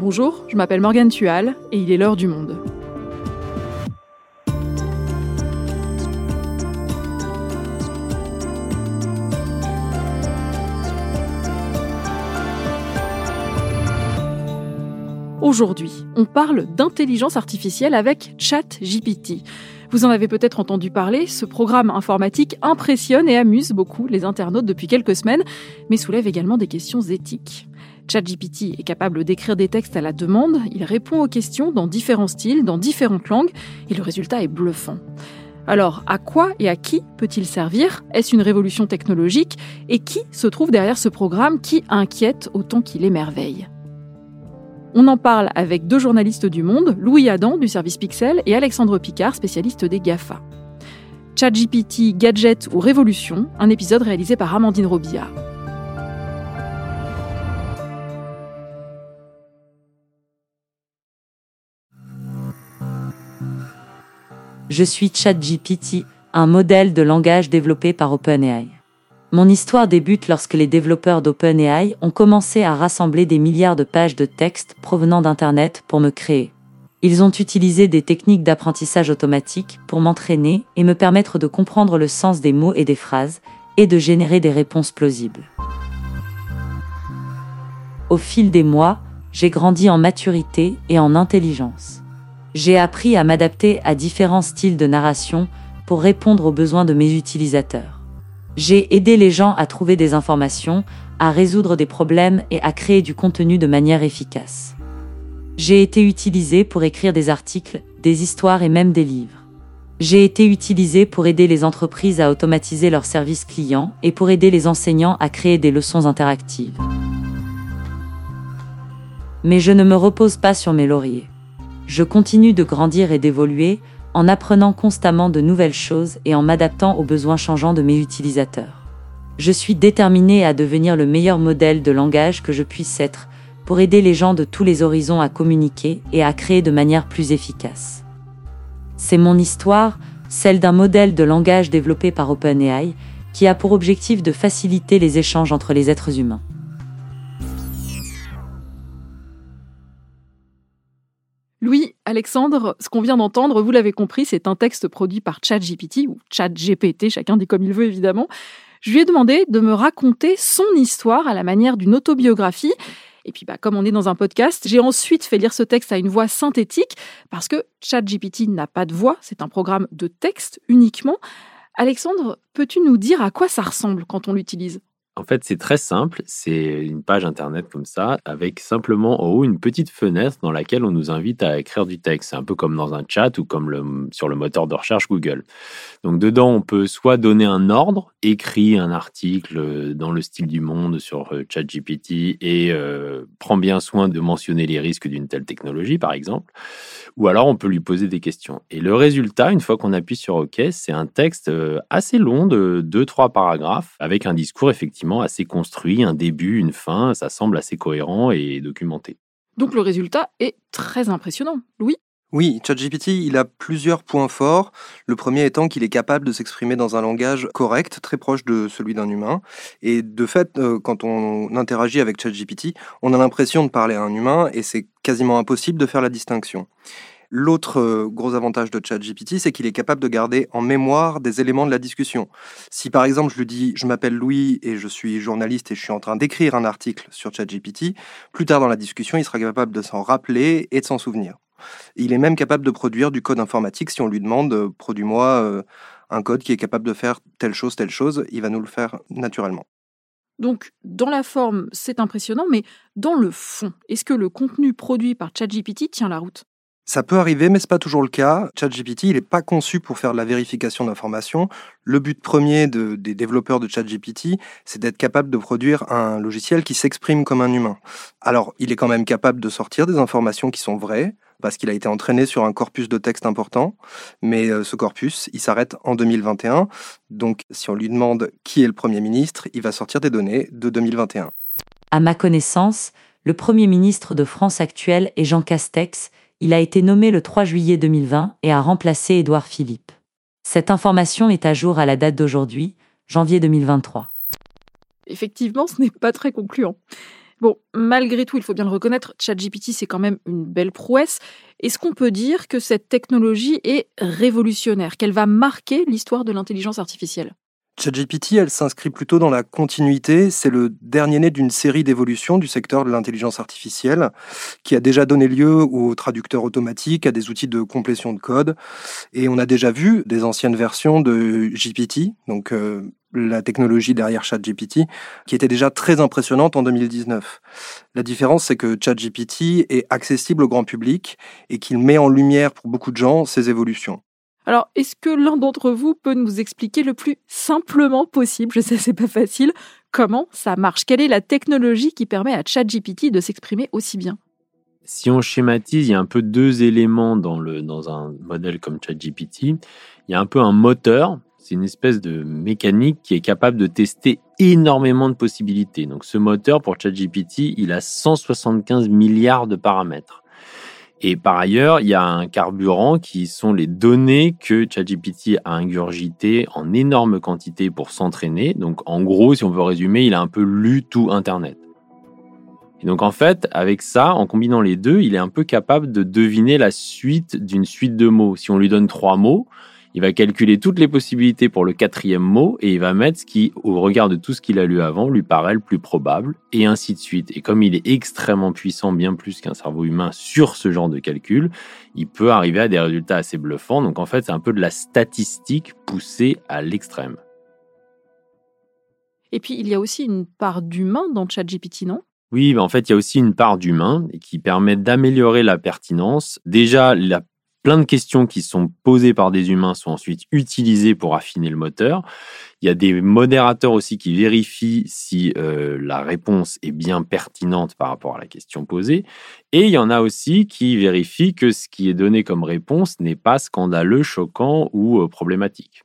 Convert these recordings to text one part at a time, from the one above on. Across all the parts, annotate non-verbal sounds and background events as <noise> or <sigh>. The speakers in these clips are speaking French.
Bonjour, je m'appelle Morgane Tual et il est l'heure du monde. Aujourd'hui, on parle d'intelligence artificielle avec ChatGPT. Vous en avez peut-être entendu parler, ce programme informatique impressionne et amuse beaucoup les internautes depuis quelques semaines, mais soulève également des questions éthiques. ChatGPT est capable d'écrire des textes à la demande, il répond aux questions dans différents styles, dans différentes langues, et le résultat est bluffant. Alors, à quoi et à qui peut-il servir? Est-ce une révolution technologique? Et qui se trouve derrière ce programme qui inquiète autant qu'il émerveille? On en parle avec deux journalistes du Monde, Louis Adam du service Pixel et Alexandre Picard, spécialiste des GAFA. ChatGPT, Gadget ou Révolution, un épisode réalisé par Amandine Robillard. Je suis ChatGPT, un modèle de langage développé par OpenAI. Mon histoire débute lorsque les développeurs d'OpenAI ont commencé à rassembler des milliards de pages de texte provenant d'Internet pour me créer. Ils ont utilisé des techniques d'apprentissage automatique pour m'entraîner et me permettre de comprendre le sens des mots et des phrases et de générer des réponses plausibles. Au fil des mois, j'ai grandi en maturité et en intelligence. J'ai appris à m'adapter à différents styles de narration pour répondre aux besoins de mes utilisateurs. J'ai aidé les gens à trouver des informations, à résoudre des problèmes et à créer du contenu de manière efficace. J'ai été utilisé pour écrire des articles, des histoires et même des livres. J'ai été utilisé pour aider les entreprises à automatiser leurs services clients et pour aider les enseignants à créer des leçons interactives. Mais je ne me repose pas sur mes lauriers. Je continue de grandir et d'évoluer en apprenant constamment de nouvelles choses et en m'adaptant aux besoins changeants de mes utilisateurs. Je suis déterminé à devenir le meilleur modèle de langage que je puisse être pour aider les gens de tous les horizons à communiquer et à créer de manière plus efficace. C'est mon histoire, celle d'un modèle de langage développé par OpenAI, qui a pour objectif de faciliter les échanges entre les êtres humains. Louis, Alexandre, ce qu'on vient d'entendre, vous l'avez compris, c'est un texte produit par ChatGPT ou ChatGPT, chacun dit comme il veut évidemment. Je lui ai demandé de me raconter son histoire à la manière d'une autobiographie. Et puis, bah, comme on est dans un podcast, j'ai ensuite fait lire ce texte à une voix synthétique parce que ChatGPT n'a pas de voix, c'est un programme de texte uniquement. Alexandre, peux-tu nous dire à quoi ça ressemble quand on l'utilise? En fait, c'est très simple. C'est une page internet comme ça, avec simplement en haut une petite fenêtre dans laquelle on nous invite à écrire du texte. C'est un peu comme dans un chat ou comme sur le moteur de recherche Google. Donc dedans, on peut soit donner un ordre, écrit un article dans le style du monde sur euh, ChatGPT et euh, prend bien soin de mentionner les risques d'une telle technologie, par exemple. Ou alors, on peut lui poser des questions. Et le résultat, une fois qu'on appuie sur OK, c'est un texte euh, assez long de 2-3 paragraphes avec un discours effectivement assez construit, un début, une fin, ça semble assez cohérent et documenté. Donc le résultat est très impressionnant. Louis? Oui, ChatGPT, il a plusieurs points forts. Le premier étant qu'il est capable de s'exprimer dans un langage correct, très proche de celui d'un humain. Et de fait, euh, quand on interagit avec ChatGPT, on a l'impression de parler à un humain et c'est quasiment impossible de faire la distinction. L'autre euh, gros avantage de ChatGPT, c'est qu'il est capable de garder en mémoire des éléments de la discussion. Si par exemple je lui dis je m'appelle Louis et je suis journaliste et je suis en train d'écrire un article sur ChatGPT, plus tard dans la discussion, il sera capable de s'en rappeler et de s'en souvenir. Il est même capable de produire du code informatique si on lui demande euh, produis-moi euh, un code qui est capable de faire telle chose, telle chose, il va nous le faire naturellement. Donc, dans la forme, c'est impressionnant, mais dans le fond, est-ce que le contenu produit par ChatGPT tient la route? Ça peut arriver, mais c'est pas toujours le cas. ChatGPT, il n'est pas conçu pour faire de la vérification d'informations. Le but premier des développeurs de ChatGPT, c'est d'être capable de produire un logiciel qui s'exprime comme un humain. Alors, il est quand même capable de sortir des informations qui sont vraies, parce qu'il a été entraîné sur un corpus de texte important, mais euh, ce corpus, il s'arrête en 2021. Donc, si on lui demande qui est le Premier ministre, il va sortir des données de 2021. À ma connaissance, le Premier ministre de France actuel est Jean Castex, il a été nommé le 3 juillet 2020 et a remplacé Édouard Philippe. Cette information est à jour à la date d'aujourd'hui, janvier 2023. Effectivement, ce n'est pas très concluant. Bon, malgré tout, il faut bien le reconnaître, ChatGPT, c'est quand même une belle prouesse. Est-ce qu'on peut dire que cette technologie est révolutionnaire, qu'elle va marquer l'histoire de l'intelligence artificielle? ChatGPT, elle s'inscrit plutôt dans la continuité. C'est le dernier né d'une série d'évolutions du secteur de l'intelligence artificielle qui a déjà donné lieu aux traducteurs automatiques, à des outils de complétion de code. Et on a déjà vu des anciennes versions de GPT, donc euh, la technologie derrière ChatGPT, qui était déjà très impressionnante en 2019. La différence, c'est que ChatGPT est accessible au grand public et qu'il met en lumière pour beaucoup de gens ces évolutions. Alors, est-ce que l'un d'entre vous peut nous expliquer le plus simplement possible, je sais c'est pas facile, comment ça marche? Quelle est la technologie qui permet à ChatGPT de s'exprimer aussi bien? Si on schématise, il y a un peu deux éléments dans, dans un modèle comme ChatGPT. Il y a un peu un moteur, c'est une espèce de mécanique qui est capable de tester énormément de possibilités. Donc ce moteur pour ChatGPT, il a 175 milliards de paramètres. Et par ailleurs, il y a un carburant qui sont les données que ChatGPT a ingurgitées en énorme quantité pour s'entraîner. Donc en gros, si on veut résumer, il a un peu lu tout Internet. Et donc en fait, avec ça, en combinant les deux, il est un peu capable de deviner la suite d'une suite de mots. Si on lui donne trois mots, il va calculer toutes les possibilités pour le quatrième mot et il va mettre ce qui, au regard de tout ce qu'il a lu avant, lui paraît le plus probable, et ainsi de suite. Et comme il est extrêmement puissant, bien plus qu'un cerveau humain sur ce genre de calcul, il peut arriver à des résultats assez bluffants. Donc en fait, c'est un peu de la statistique poussée à l'extrême. Et puis, il y a aussi une part d'humain dans ChatGPT, non? Oui, mais en fait, il y a aussi une part d'humain qui permet d'améliorer la pertinence. Déjà, la plein de questions qui sont posées par des humains sont ensuite utilisées pour affiner le moteur. Il y a des modérateurs aussi qui vérifient si euh, la réponse est bien pertinente par rapport à la question posée. Et il y en a aussi qui vérifient que ce qui est donné comme réponse n'est pas scandaleux, choquant ou euh, problématique.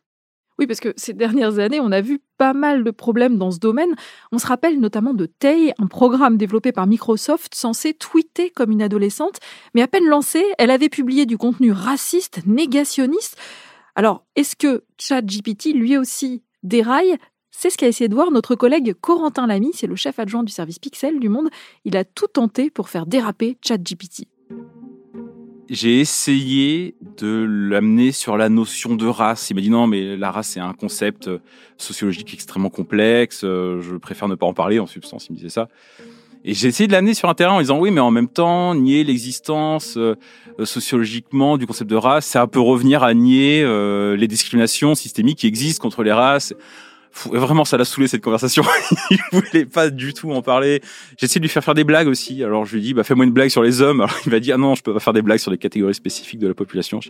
Oui, parce que ces dernières années, on a vu pas mal de problèmes dans ce domaine. On se rappelle notamment de Tay, un programme développé par Microsoft censé tweeter comme une adolescente, mais à peine lancée, elle avait publié du contenu raciste, négationniste. Alors, est-ce que ChatGPT, lui aussi, déraille? C'est ce qu'a essayé de voir notre collègue Corentin Lamy, c'est le chef adjoint du service Pixel du Monde. Il a tout tenté pour faire déraper ChatGPT j'ai essayé de l'amener sur la notion de race. Il m'a dit non, mais la race c'est un concept euh, sociologique extrêmement complexe. Euh, je préfère ne pas en parler en substance. Il me disait ça. Et j'ai essayé de l'amener sur un terrain en disant oui, mais en même temps, nier l'existence euh, sociologiquement du concept de race, c'est un peu revenir à nier les discriminations systémiques qui existent contre les races vraiment, ça l'a saoulé cette conversation. <laughs> il voulait pas du tout en parler. J'ai essayé de lui faire faire des blagues aussi. Alors je lui dis, bah fais-moi une blague sur les hommes. Alors il m'a dit, ah non, je peux pas faire des blagues sur des catégories spécifiques de la population. Je,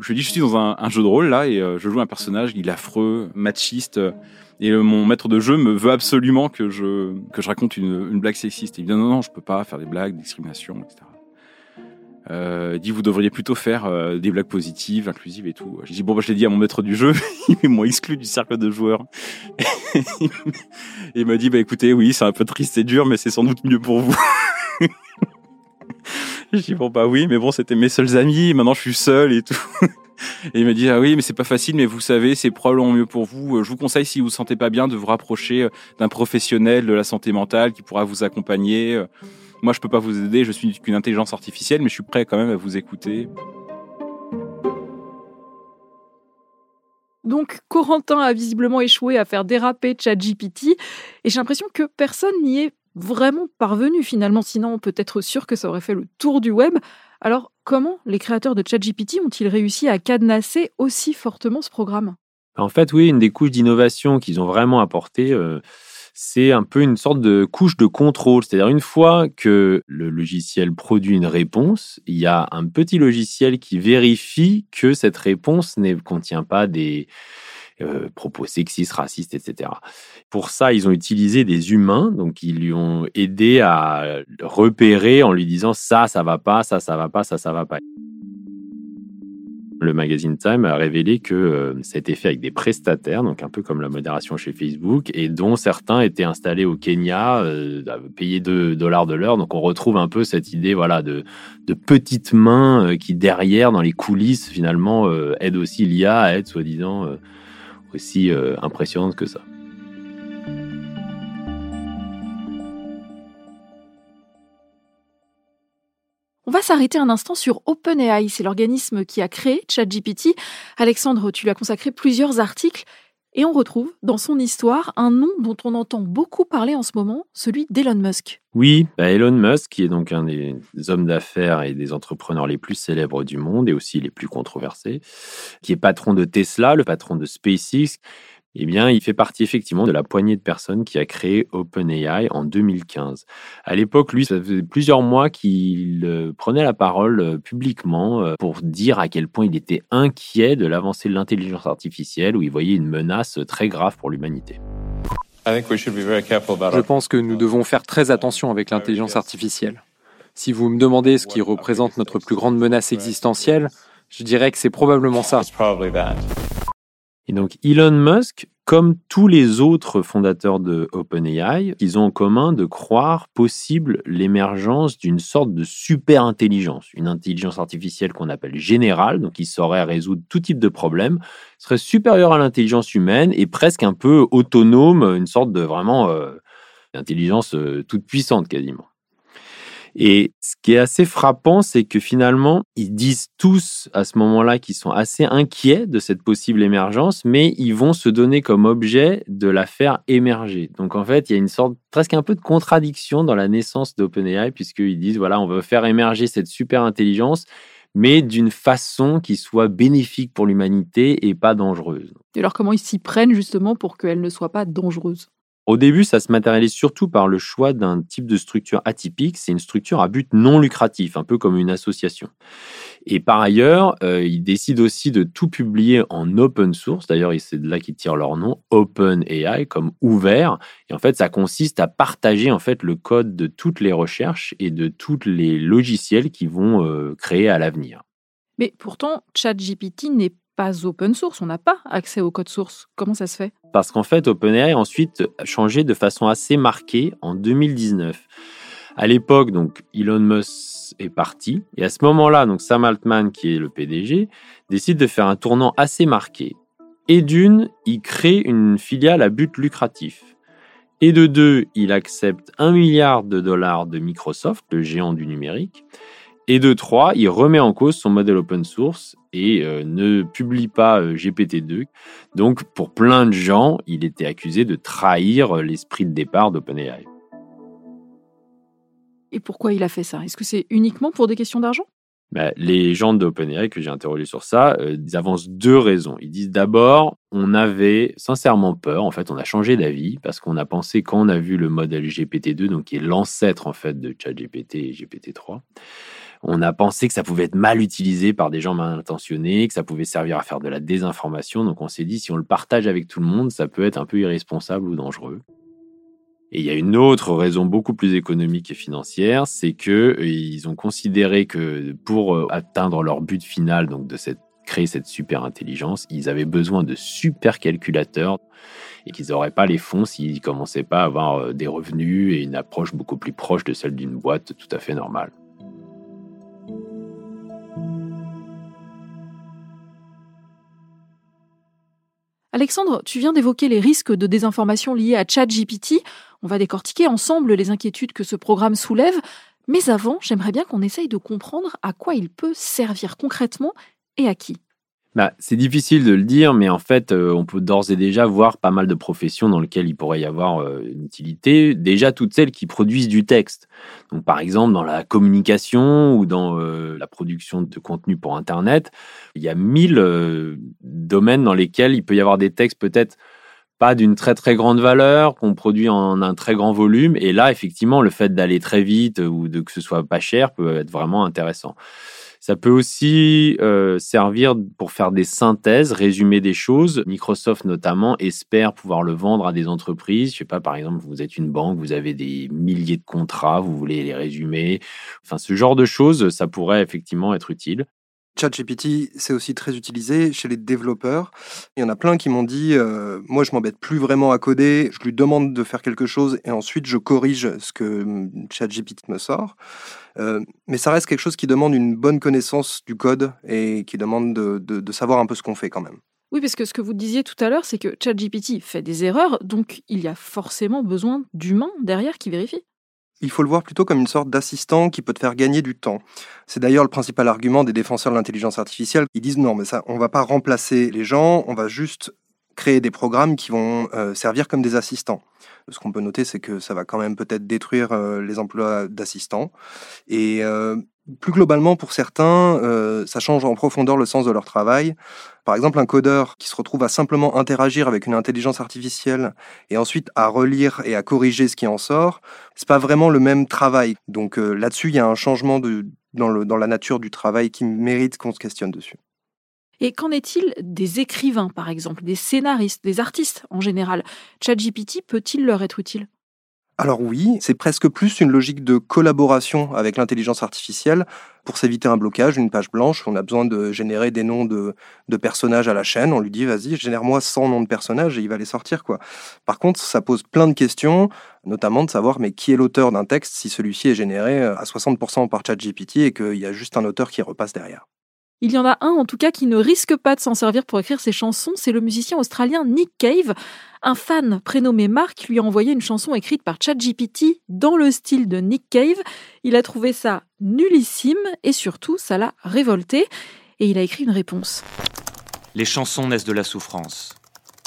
je lui dis, je suis dans un, jeu de rôle là et euh, je joue un personnage, il est affreux, machiste. et euh, mon maître de jeu me veut absolument que je que je raconte une, blague sexiste. Et il dit non non, je peux pas faire des blagues, discrimination, etc. Euh, dit vous devriez plutôt faire euh, des blagues positives, inclusives et tout. J'ai dit bon bah je l'ai dit à mon maître du jeu, <laughs> ils m'ont exclu du cercle de joueurs. <laughs> il m'a dit bah écoutez oui c'est un peu triste et dur mais c'est sans doute mieux pour vous. <laughs> J'ai dit bon bah oui mais bon c'était mes seuls amis, maintenant je suis seul et tout. Et il m'a dit ah oui mais c'est pas facile mais vous savez c'est probablement mieux pour vous. Je vous conseille si vous vous sentez pas bien de vous rapprocher d'un professionnel de la santé mentale qui pourra vous accompagner. Moi, je peux pas vous aider, je suis qu'une intelligence artificielle, mais je suis prêt quand même à vous écouter. Donc, Corentin a visiblement échoué à faire déraper ChatGPT, et j'ai l'impression que personne n'y est vraiment parvenu finalement, sinon on peut être sûr que ça aurait fait le tour du web. Alors, comment les créateurs de ChatGPT ont-ils réussi à cadenasser aussi fortement ce programme? En fait, oui, une des couches d'innovation qu'ils ont vraiment apporté, euh, c'est un peu une sorte de couche de contrôle. C'est-à-dire une fois que le logiciel produit une réponse, il y a un petit logiciel qui vérifie que cette réponse ne contient pas des euh, propos sexistes, racistes, etc. Pour ça, ils ont utilisé des humains, donc ils lui ont aidé à repérer en lui disant ça, ça va pas, ça, ça va pas, ça, ça va pas le magazine Time a révélé que euh, ça fait avec des prestataires, donc un peu comme la modération chez Facebook, et dont certains étaient installés au Kenya, euh, payés 2 dollars de l'heure. Donc on retrouve un peu cette idée voilà, de, de petites mains euh, qui, derrière, dans les coulisses, finalement, aident aussi l'IA à être soi-disant aussi impressionnante que ça. S'arrêter un instant sur OpenAI. C'est l'organisme qui a créé ChatGPT. Alexandre, tu lui as consacré plusieurs articles. Et on retrouve dans son histoire un nom dont on entend beaucoup parler en ce moment, celui d'Elon Musk. Oui, bah, Elon Musk, qui est donc un des hommes d'affaires et des entrepreneurs les plus célèbres du monde et aussi les plus controversés, qui est patron de Tesla, le patron de SpaceX, eh bien, il fait partie effectivement de la poignée de personnes qui a créé OpenAI en 2015. À l'époque, lui, ça faisait plusieurs mois qu'il euh, prenait la parole euh, publiquement euh, pour dire à quel point il était inquiet de l'avancée de l'intelligence artificielle, où il voyait une menace très grave pour l'humanité. Je pense que nous devons faire très attention avec l'intelligence artificielle. Si vous me demandez ce qui représente notre plus grande menace existentielle, je dirais que c'est probablement ça. Et donc Elon Musk, comme tous les autres fondateurs de OpenAI, ils ont en commun de croire possible l'émergence d'une sorte de super intelligence, une intelligence artificielle qu'on appelle générale, donc qui saurait résoudre tout type de problème, serait supérieure à l'intelligence humaine et presque un peu autonome, une sorte de vraiment euh, intelligence euh, toute puissante quasiment. Et ce qui est assez frappant, c'est que finalement, ils disent tous à ce moment-là qu'ils sont assez inquiets de cette possible émergence, mais ils vont se donner comme objet de la faire émerger. Donc en fait, il y a une sorte, presque un peu de contradiction dans la naissance d'OpenAI, puisqu'ils disent, voilà, on veut faire émerger cette super intelligence, mais d'une façon qui soit bénéfique pour l'humanité et pas dangereuse. Et alors comment ils s'y prennent justement pour qu'elle ne soit pas dangereuse? Au début, ça se matérialise surtout par le choix d'un type de structure atypique. C'est une structure à but non lucratif, un peu comme une association. Et par ailleurs, euh, ils décident aussi de tout publier en open source. D'ailleurs, c'est de là qu'ils tirent leur nom, Open AI, comme ouvert. Et en fait, ça consiste à partager en fait le code de toutes les recherches et de tous les logiciels qui vont euh, créer à l'avenir. Mais pourtant, ChatGPT n'est pas open source, on n'a pas accès au code source. Comment ça se fait? Parce qu'en fait, OpenAI a ensuite changé de façon assez marquée en 2019. À l'époque, donc Elon Musk est parti et à ce moment-là, donc Sam Altman, qui est le PDG, décide de faire un tournant assez marqué. Et d'une, il crée une filiale à but lucratif. Et de deux, il accepte un milliard de dollars de Microsoft, le géant du numérique. Et de trois, il remet en cause son modèle open source et euh, ne publie pas euh, GPT-2. Donc, pour plein de gens, il était accusé de trahir euh, l'esprit de départ d'OpenAI. Et pourquoi il a fait ça? Est-ce que c'est uniquement pour des questions d'argent? Bah, les gens d'OpenAI que j'ai interrogés sur ça, ils avancent deux raisons. Ils disent d'abord, on avait sincèrement peur, en fait, on a changé d'avis parce qu'on a pensé quand on a vu le modèle GPT-2, donc qui est l'ancêtre en fait de ChatGPT et GPT-3, on a pensé que ça pouvait être mal utilisé par des gens mal intentionnés, que ça pouvait servir à faire de la désinformation. Donc on s'est dit, si on le partage avec tout le monde, ça peut être un peu irresponsable ou dangereux. Et il y a une autre raison beaucoup plus économique et financière, c'est que euh, ils ont considéré que pour euh, atteindre leur but final, donc de créer cette super intelligence, ils avaient besoin de super calculateurs et qu'ils n'auraient pas les fonds s'ils commençaient pas à avoir euh, des revenus et une approche beaucoup plus proche de celle d'une boîte tout à fait normale. Alexandre, tu viens d'évoquer les risques de désinformation liés à ChatGPT. On va décortiquer ensemble les inquiétudes que ce programme soulève. Mais avant, j'aimerais bien qu'on essaye de comprendre à quoi il peut servir concrètement et à qui. Bah, c'est difficile de le dire, mais en fait, euh, on peut d'ores et déjà voir pas mal de professions dans lesquelles il pourrait y avoir euh, une utilité. Déjà, toutes celles qui produisent du texte. Donc, par exemple, dans la communication ou dans euh, la production de contenu pour Internet, il y a mille domaines dans lesquels il peut y avoir des textes peut-être pas d'une très très grande valeur, qu'on produit en un très grand volume. Et là, effectivement, le fait d'aller très vite ou de que ce soit pas cher peut être vraiment intéressant. Ça peut aussi euh, servir pour faire des synthèses, résumer des choses. Microsoft notamment espère pouvoir le vendre à des entreprises. Je sais pas, par exemple, vous êtes une banque, vous avez des milliers de contrats, vous voulez les résumer. Enfin, ce genre de choses, ça pourrait effectivement être utile. ChatGPT, c'est aussi très utilisé chez les développeurs. Il y en a plein qui m'ont dit euh, Moi, je m'embête plus vraiment à coder, je lui demande de faire quelque chose et ensuite je corrige ce que hum, ChatGPT me sort. Euh, mais ça reste quelque chose qui demande une bonne connaissance du code et qui demande de, de savoir un peu ce qu'on fait quand même. Oui, parce que ce que vous disiez tout à l'heure, c'est que ChatGPT fait des erreurs, donc il y a forcément besoin d'humains derrière qui vérifient. Il faut le voir plutôt comme une sorte d'assistant qui peut te faire gagner du temps. C'est d'ailleurs le principal argument des défenseurs de l'intelligence artificielle. Ils disent non, mais ça, on va pas remplacer les gens, on va juste créer des programmes qui vont euh, servir comme des assistants. Ce qu'on peut noter, c'est que ça va quand même peut-être détruire euh, les emplois d'assistants. Et euh, plus globalement, pour certains, ça change en profondeur le sens de leur travail. Par exemple, un codeur qui se retrouve à simplement interagir avec une intelligence artificielle et ensuite à relire et à corriger ce qui en sort, c'est pas vraiment le même travail. Donc là-dessus, il y a un changement de, dans la nature du travail qui mérite qu'on se questionne dessus. Et qu'en est-il des écrivains, par exemple, des scénaristes, des artistes en général? ChatGPT peut-il leur être utile? Alors oui, c'est presque plus une logique de collaboration avec l'intelligence artificielle pour s'éviter un blocage, une page blanche. On a besoin de générer des noms de, personnages à la chaîne. On lui dit, vas-y, génère-moi 100 noms de personnages et il va les sortir. quoi. Par contre, ça pose plein de questions, notamment de savoir mais qui est l'auteur d'un texte si celui-ci est généré à 60% par ChatGPT et qu'il y a juste un auteur qui repasse derrière? Il y en a un en tout cas qui ne risque pas de s'en servir pour écrire ses chansons, c'est le musicien australien Nick Cave. Un fan prénommé Mark lui a envoyé une chanson écrite par ChatGPT dans le style de Nick Cave. Il a trouvé ça nullissime et surtout ça l'a révolté et il a écrit une réponse. Les chansons naissent de la souffrance.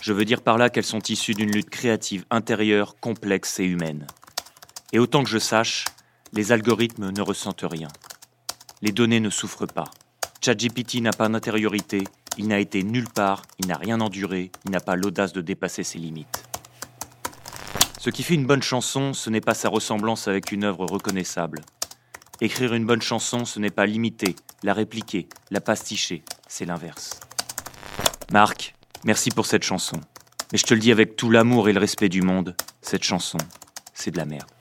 Je veux dire par là qu'elles sont issues d'une lutte créative intérieure, complexe et humaine. Et autant que je sache, les algorithmes ne ressentent rien. Les données ne souffrent pas. ChatGPT n'a pas d'intériorité, il n'a été nulle part, il n'a rien enduré, il n'a pas l'audace de dépasser ses limites. Ce qui fait une bonne chanson, ce n'est pas sa ressemblance avec une œuvre reconnaissable. Écrire une bonne chanson, ce n'est pas l'imiter, la répliquer, la pasticher, c'est l'inverse. Marc, merci pour cette chanson. Mais je te le dis avec tout l'amour et le respect du monde, cette chanson, c'est de la merde.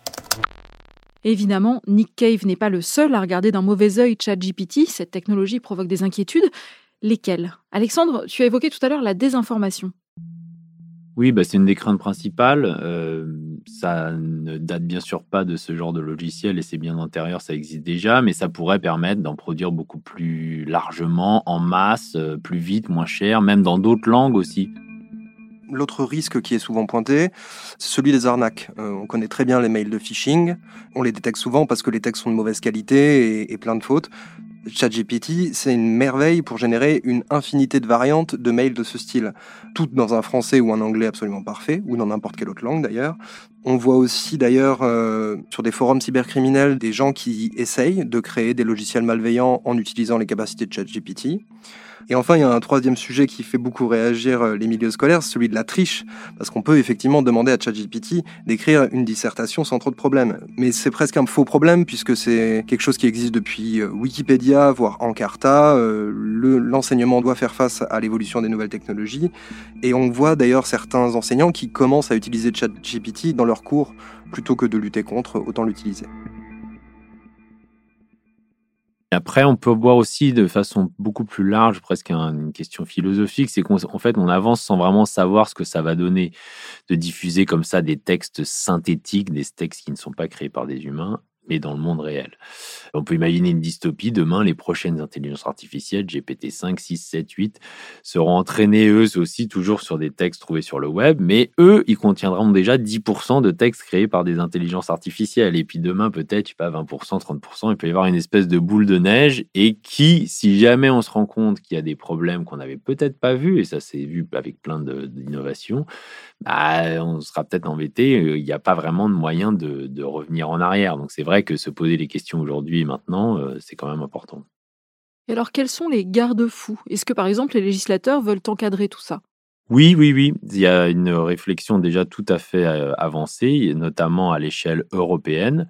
Évidemment, Nick Cave n'est pas le seul à regarder d'un mauvais œil ChatGPT. Cette technologie provoque des inquiétudes. Lesquelles? Alexandre, tu as évoqué tout à l'heure la désinformation. Oui, bah c'est une des craintes principales. Euh, ça ne date bien sûr pas de ce genre de logiciel et c'est bien antérieur, ça existe déjà, mais ça pourrait permettre d'en produire beaucoup plus largement, en masse, euh, plus vite, moins cher, même dans d'autres langues aussi. L'autre risque qui est souvent pointé, c'est celui des arnaques. Euh, on connaît très bien les mails de phishing. On les détecte souvent parce que les textes sont de mauvaise qualité et, plein de fautes. ChatGPT, c'est une merveille pour générer une infinité de variantes de mails de ce style, toutes dans un français ou un anglais absolument parfait, ou dans n'importe quelle autre langue d'ailleurs. On voit aussi d'ailleurs euh, sur des forums cybercriminels des gens qui essayent de créer des logiciels malveillants en utilisant les capacités de ChatGPT. Et enfin, il y a un troisième sujet qui fait beaucoup réagir euh, les milieux scolaires, celui de la triche, parce qu'on peut effectivement demander à ChatGPT d'écrire une dissertation sans trop de problèmes. Mais c'est presque un faux problème puisque c'est quelque chose qui existe depuis euh, Wikipédia, voire Encarta. Euh, l'enseignement doit faire face à l'évolution des nouvelles technologies. Et on voit d'ailleurs certains enseignants qui commencent à utiliser ChatGPT dans leurs cours plutôt que de lutter contre, autant l'utiliser. Après, on peut voir aussi de façon beaucoup plus large, presque une question philosophique, c'est qu'en fait, on avance sans vraiment savoir ce que ça va donner. De diffuser comme ça des textes synthétiques, des textes qui ne sont pas créés par des humains, mais dans le monde réel. On peut imaginer une dystopie. Demain, les prochaines intelligences artificielles, GPT 5, 6, 7, 8, seront entraînées eux aussi toujours sur des textes trouvés sur le web, mais eux, ils contiendront déjà 10% de textes créés par des intelligences artificielles. Et puis demain, peut-être, pas 20%, 30%, il peut y avoir une espèce de boule de neige et qui, si jamais on se rend compte qu'il y a des problèmes qu'on n'avait peut-être pas vus, et ça s'est vu avec plein d'innovations, bah, on sera peut-être embêté. Il n'y a pas vraiment de moyen de, de revenir en arrière. Donc c'est vrai que se poser les questions aujourd'hui et maintenant, euh, c'est quand même important. Et alors, quels sont les garde-fous? Est-ce que, par exemple, les législateurs veulent encadrer tout ça? Oui, oui, oui. Il y a une réflexion déjà tout à fait euh, avancée, notamment à l'échelle européenne.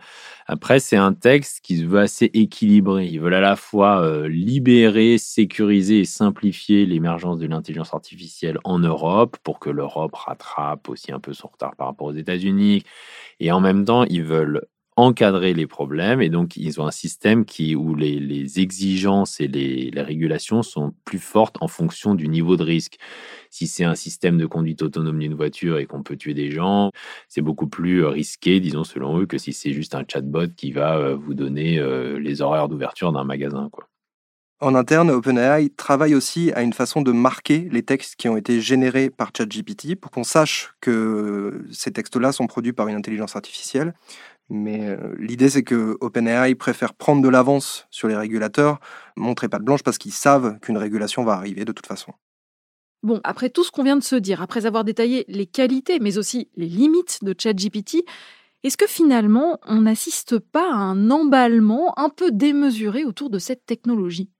Après, c'est un texte qui se veut assez équilibré. Ils veulent à la fois euh, libérer, sécuriser et simplifier l'émergence de l'intelligence artificielle en Europe pour que l'Europe rattrape aussi un peu son retard par rapport aux États-Unis. Et en même temps, ils veulent encadrer les problèmes et donc ils ont un système qui où les, exigences et les, régulations sont plus fortes en fonction du niveau de risque. Si c'est un système de conduite autonome d'une voiture et qu'on peut tuer des gens, c'est beaucoup plus euh, risqué, disons selon eux, que si c'est juste un chatbot qui va euh, vous donner euh, les horaires d'ouverture d'un magasin. En interne, OpenAI travaille aussi à une façon de marquer les textes qui ont été générés par ChatGPT pour qu'on sache que ces textes-là sont produits par une intelligence artificielle. Mais euh, l'idée, c'est que OpenAI préfère prendre de l'avance sur les régulateurs, montrer pas de blanche parce qu'ils savent qu'une régulation va arriver de toute façon. Bon, après tout ce qu'on vient de se dire, après avoir détaillé les qualités mais aussi les limites de ChatGPT, est-ce que finalement on n'assiste pas à un emballement un peu démesuré autour de cette technologie?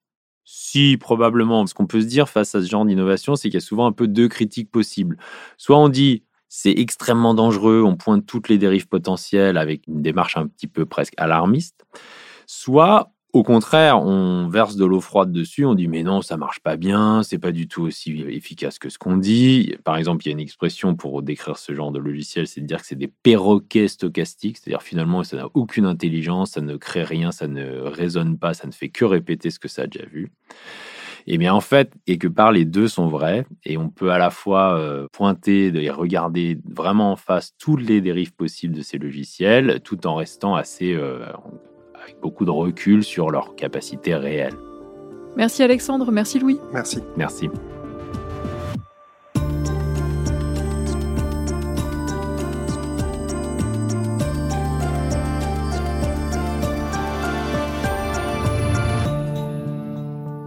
Si, probablement. Ce qu'on peut se dire face à ce genre d'innovation, c'est qu'il y a souvent un peu deux critiques possibles. Soit on dit c'est extrêmement dangereux, on pointe toutes les dérives potentielles avec une démarche un petit peu presque alarmiste. Soit au contraire, on verse de l'eau froide dessus, on dit mais non, ça marche pas bien, c'est pas du tout aussi efficace que ce qu'on dit. Par exemple, il y a une expression pour décrire ce genre de logiciel, c'est de dire que c'est des perroquets stochastiques, c'est-à-dire finalement ça n'a aucune intelligence, ça ne crée rien, ça ne résonne pas, ça ne fait que répéter ce que ça a déjà vu. Et bien en fait, et que par les deux sont vrais, et on peut à la fois euh, pointer et regarder vraiment en face toutes les dérives possibles de ces logiciels, tout en restant assez euh, avec beaucoup de recul sur leur capacité réelle. Merci Alexandre, merci Louis. Merci. Merci.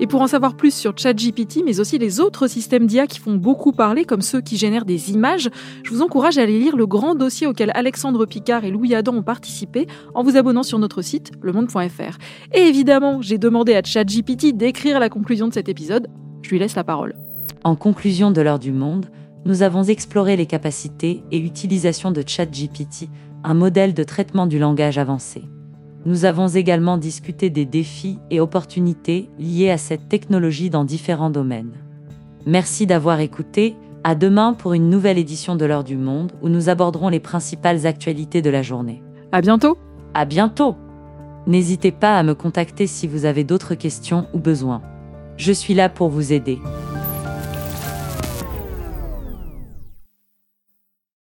Pour en savoir plus sur ChatGPT, mais aussi les autres systèmes d'IA qui font beaucoup parler, comme ceux qui génèrent des images, je vous encourage à aller lire le grand dossier auquel Alexandre Picard et Louis Adam ont participé en vous abonnant sur notre site lemonde.fr. Et évidemment, j'ai demandé à ChatGPT d'écrire la conclusion de cet épisode. Je lui laisse la parole. En conclusion de l'heure du monde, nous avons exploré les capacités et utilisations de ChatGPT, un modèle de traitement du langage avancé. Nous avons également discuté des défis et opportunités liés à cette technologie dans différents domaines. Merci d'avoir écouté. À demain pour une nouvelle édition de l'heure du monde où nous aborderons les principales actualités de la journée. À bientôt. À bientôt. N'hésitez pas à me contacter si vous avez d'autres questions ou besoins. Je suis là pour vous aider.